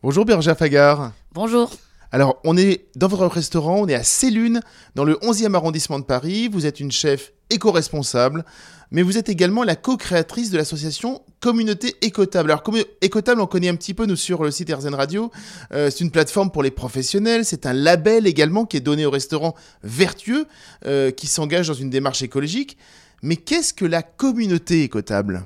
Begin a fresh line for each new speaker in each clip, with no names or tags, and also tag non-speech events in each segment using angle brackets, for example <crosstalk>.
Bonjour Berger Fagar.
Bonjour.
Alors, on est dans votre restaurant, on est à Célune, dans le 11e arrondissement de Paris. Vous êtes une chef éco-responsable, mais vous êtes également la co-créatrice de l'association Communauté Écotable. Alors, Écotable, on connaît un petit peu, nous, sur le site RZN Radio. Euh, c'est une plateforme pour les professionnels. C'est un label également qui est donné aux restaurants vertueux euh, qui s'engagent dans une démarche écologique. Mais qu'est-ce que la communauté écotable?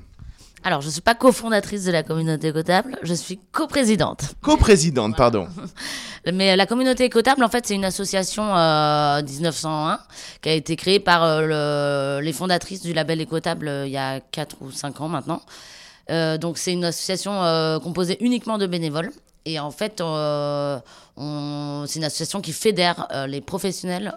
Alors, je ne suis pas cofondatrice de la communauté écotable, je suis coprésidente.
Coprésidente, pardon. <laughs>
Mais la communauté écotable, en fait, c'est une association euh, 1901 qui a été créée par euh, le, les fondatrices du label écotable euh, il y a 4 ou 5 ans maintenant. Euh, donc, c'est une association euh, composée uniquement de bénévoles. Et en fait, euh, c'est une association qui fédère les professionnels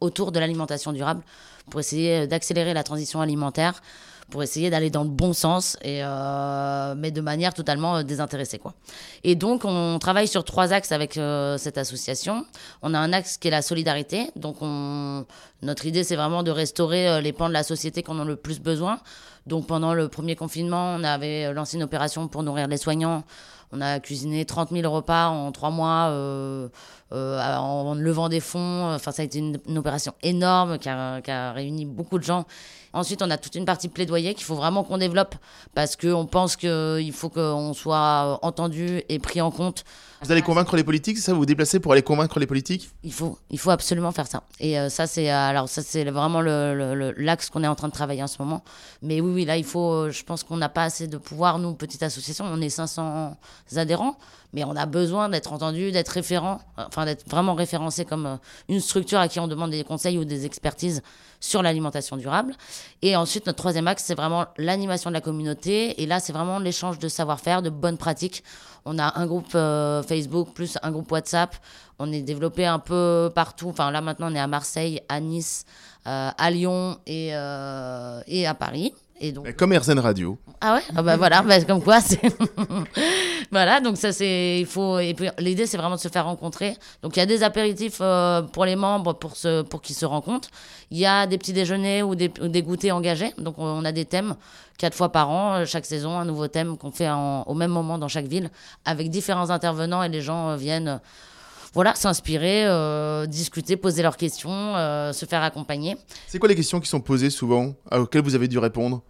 autour de l'alimentation durable pour essayer d'accélérer la transition alimentaire pour essayer d'aller dans le bon sens, et, euh, mais de manière totalement euh, désintéressée. Quoi. Et donc, on travaille sur trois axes avec euh, cette association. On a un axe qui est la solidarité. Donc, on, notre idée, c'est vraiment de restaurer les pans de la société qu'on a le plus besoin. Donc, pendant le premier confinement, on avait lancé une opération pour nourrir les soignants. On a cuisiné 30 000 repas en trois mois euh, euh, en levant des fonds. Enfin, ça a été une, opération énorme qui a, qui a, réuni beaucoup de gens. Ensuite, on a toute une partie plaidoyer qu'il faut vraiment qu'on développe parce qu'on pense qu'il faut qu'on soit entendu et pris en compte.
Vous allez convaincre les politiques, c'est ça Vous vous déplacez pour aller convaincre les politiques?
Il faut, il faut absolument faire ça. Et euh, ça, c'est alors ça, c'est vraiment l'axe qu'on est en train de travailler en ce moment. Mais oui, oui, là, il faut. Je pense qu'on n'a pas assez de pouvoir, nous, petite association. On est 500 adhérents, mais on a besoin d'être entendu, d'être référent, enfin d'être vraiment référencé comme euh, une structure à qui on demande des conseils ou des expertises sur l'alimentation durable. Et ensuite, notre troisième axe, c'est vraiment l'animation de la communauté. Et là, c'est vraiment l'échange de savoir-faire, de bonnes pratiques. On a un groupe euh, plus un groupe WhatsApp. On est développé un peu partout. Enfin, là, maintenant, on est à Marseille, à Nice, euh, à Lyon et, et à Paris.
Et donc... Comme RZN Radio.
Ah ouais? Ah bah voilà, bah comme quoi c'est <laughs> voilà, donc ça c'est il faut et puis l'idée c'est vraiment de se faire rencontrer. Donc il y a des apéritifs euh, pour les membres pour se pour qu'ils se rencontrent. Il y a des petits déjeuners ou des, des goûters engagés. Donc on a des thèmes quatre fois par an, euh, chaque saison un nouveau thème qu'on fait en, au même moment dans chaque ville avec différents intervenants et les gens euh, viennent voilà, s'inspirer, euh, discuter, poser leurs questions, euh, se faire accompagner.
C'est quoi les questions qui sont posées souvent, auxquelles vous avez dû répondre?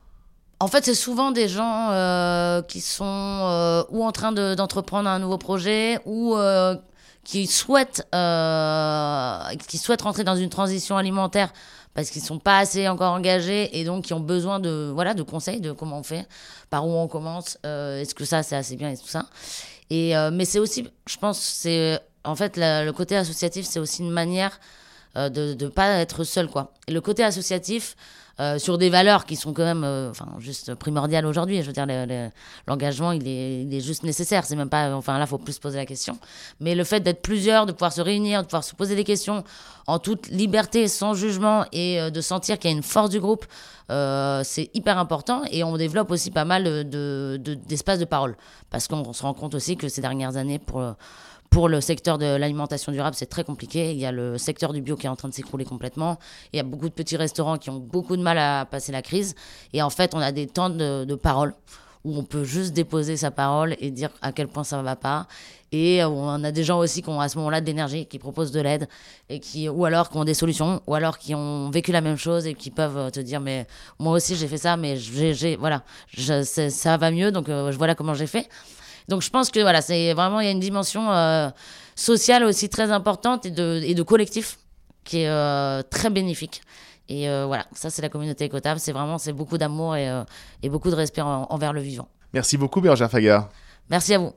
En fait, c'est souvent des gens euh, qui sont euh, ou en train d'entreprendre un nouveau projet ou euh, qui souhaitent qui souhaitent rentrer dans une transition alimentaire parce qu'ils sont pas assez encore engagés et donc qui ont besoin de voilà de conseils de comment on fait, par où on commence, est-ce que ça c'est assez bien et tout ça. Et mais c'est aussi, je pense, c'est en fait le côté associatif, c'est aussi une manière de ne pas être seul quoi. Et le côté associatif euh, sur des valeurs qui sont quand même euh, juste primordiales aujourd'hui. Je veux dire, l'engagement, il est, il est juste nécessaire. C'est même pas, enfin là, faut plus se poser la question. Mais le fait d'être plusieurs, de pouvoir se réunir, de pouvoir se poser des questions en toute liberté, sans jugement et euh, de sentir qu'il y a une force du groupe, c'est hyper important. Et on développe aussi pas mal d'espaces de, de, de parole parce qu'on se rend compte aussi que ces dernières années pour pour le secteur de l'alimentation durable, c'est très compliqué. Il y a le secteur du bio qui est en train de s'écrouler complètement. Il y a beaucoup de petits restaurants qui ont beaucoup de mal à passer la crise. Et en fait, on a des temps de, parole où on peut juste déposer sa parole et dire à quel point ça ne va pas. Et on a des gens aussi qui ont à ce moment-là de l'énergie, qui proposent de l'aide, et qui, ou alors qui ont des solutions, ou alors qui ont vécu la même chose et qui peuvent te dire, mais moi aussi j'ai fait ça, mais j'ai, voilà, ça va mieux, donc euh, voilà comment j'ai fait. Donc je pense que voilà, c'est vraiment il y a une dimension euh, sociale aussi très importante et de, et de collectif qui est euh, très bénéfique. Et euh, voilà, ça c'est la communauté écotable, c'est vraiment c'est beaucoup d'amour et, et, beaucoup de respect envers le vivant.
Merci beaucoup Berger Fagar.
Merci à vous.